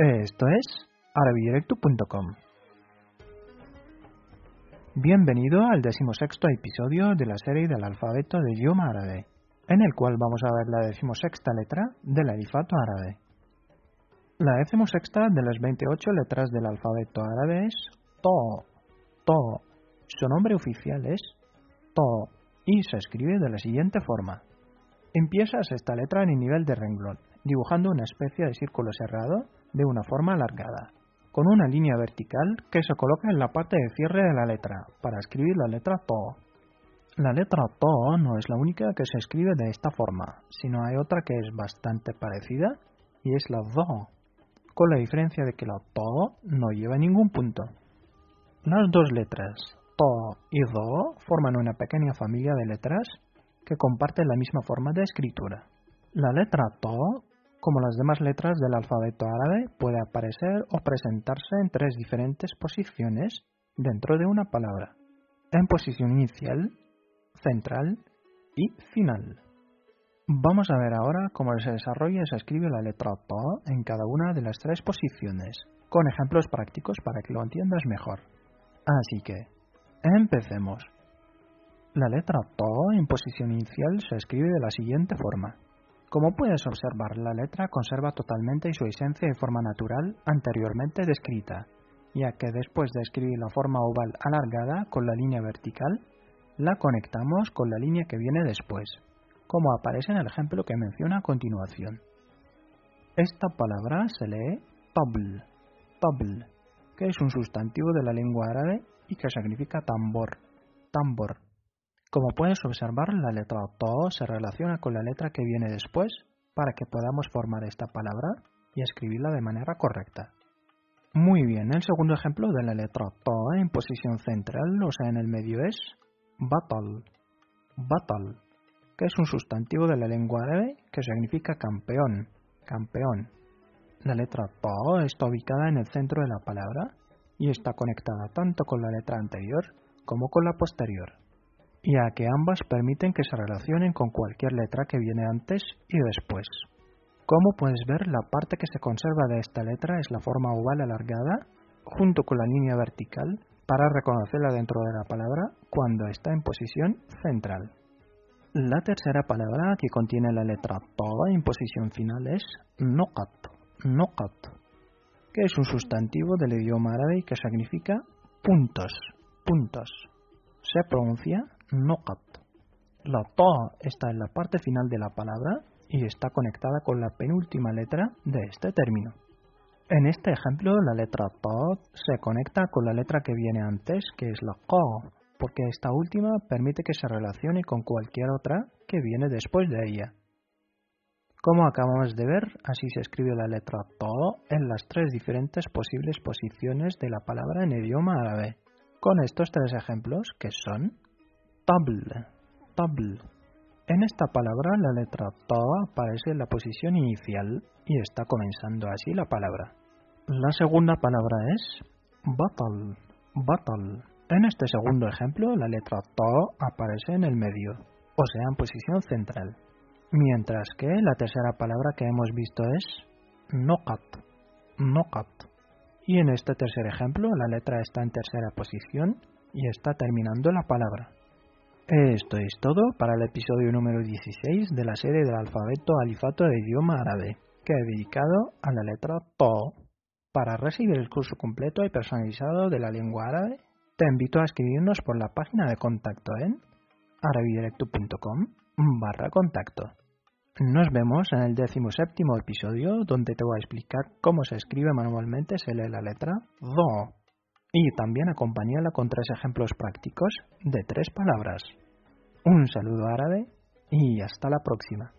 Esto es arabidirecto.com. Bienvenido al decimosexto episodio de la serie del alfabeto de idioma árabe, en el cual vamos a ver la decimosexta letra del alifato árabe. La decimosexta de las 28 letras del alfabeto árabe es To. To. Su nombre oficial es To y se escribe de la siguiente forma. Empiezas esta letra en el nivel de renglón, dibujando una especie de círculo cerrado de una forma alargada, con una línea vertical que se coloca en la parte de cierre de la letra, para escribir la letra To. La letra To no es la única que se escribe de esta forma, sino hay otra que es bastante parecida y es la Do, con la diferencia de que la To no lleva ningún punto. Las dos letras To y Do forman una pequeña familia de letras que comparten la misma forma de escritura. La letra To, como las demás letras del alfabeto árabe, puede aparecer o presentarse en tres diferentes posiciones dentro de una palabra. En posición inicial, central y final. Vamos a ver ahora cómo se desarrolla y se escribe la letra To en cada una de las tres posiciones, con ejemplos prácticos para que lo entiendas mejor. Así que, empecemos. La letra To en posición inicial se escribe de la siguiente forma. Como puedes observar, la letra conserva totalmente su esencia y forma natural anteriormente descrita, ya que después de escribir la forma oval alargada con la línea vertical, la conectamos con la línea que viene después, como aparece en el ejemplo que menciona a continuación. Esta palabra se lee tabl, tabl, que es un sustantivo de la lengua árabe y que significa tambor, tambor. Como puedes observar, la letra To se relaciona con la letra que viene después para que podamos formar esta palabra y escribirla de manera correcta. Muy bien, el segundo ejemplo de la letra To en posición central, o sea, en el medio es batal, batal, que es un sustantivo de la lengua árabe que significa campeón, campeón. La letra To está ubicada en el centro de la palabra y está conectada tanto con la letra anterior como con la posterior ya que ambas permiten que se relacionen con cualquier letra que viene antes y después. Como puedes ver, la parte que se conserva de esta letra es la forma oval alargada, junto con la línea vertical, para reconocerla dentro de la palabra cuando está en posición central. La tercera palabra que contiene la letra toda en posición final es noqat, noqat, que es un sustantivo del idioma árabe que significa puntos, puntos. Se pronuncia noqat. La to está en la parte final de la palabra y está conectada con la penúltima letra de este término. En este ejemplo, la letra to se conecta con la letra que viene antes, que es la qa, porque esta última permite que se relacione con cualquier otra que viene después de ella. Como acabamos de ver, así se escribe la letra to en las tres diferentes posibles posiciones de la palabra en idioma árabe, con estos tres ejemplos que son Tabl, tabl. En esta palabra la letra ta aparece en la posición inicial y está comenzando así la palabra. La segunda palabra es batal, batal. En este segundo ejemplo la letra ta aparece en el medio, o sea en posición central, mientras que la tercera palabra que hemos visto es noqat, noqat. Y en este tercer ejemplo la letra está en tercera posición y está terminando la palabra. Esto es todo para el episodio número 16 de la serie del alfabeto alifato de idioma árabe, que he dedicado a la letra To. Para recibir el curso completo y personalizado de la lengua árabe, te invito a escribirnos por la página de contacto en arabidirecto.com barra contacto. Nos vemos en el décimo séptimo episodio donde te voy a explicar cómo se escribe manualmente se lee la letra Do y también acompañarla con tres ejemplos prácticos de tres palabras. Un saludo árabe y hasta la próxima.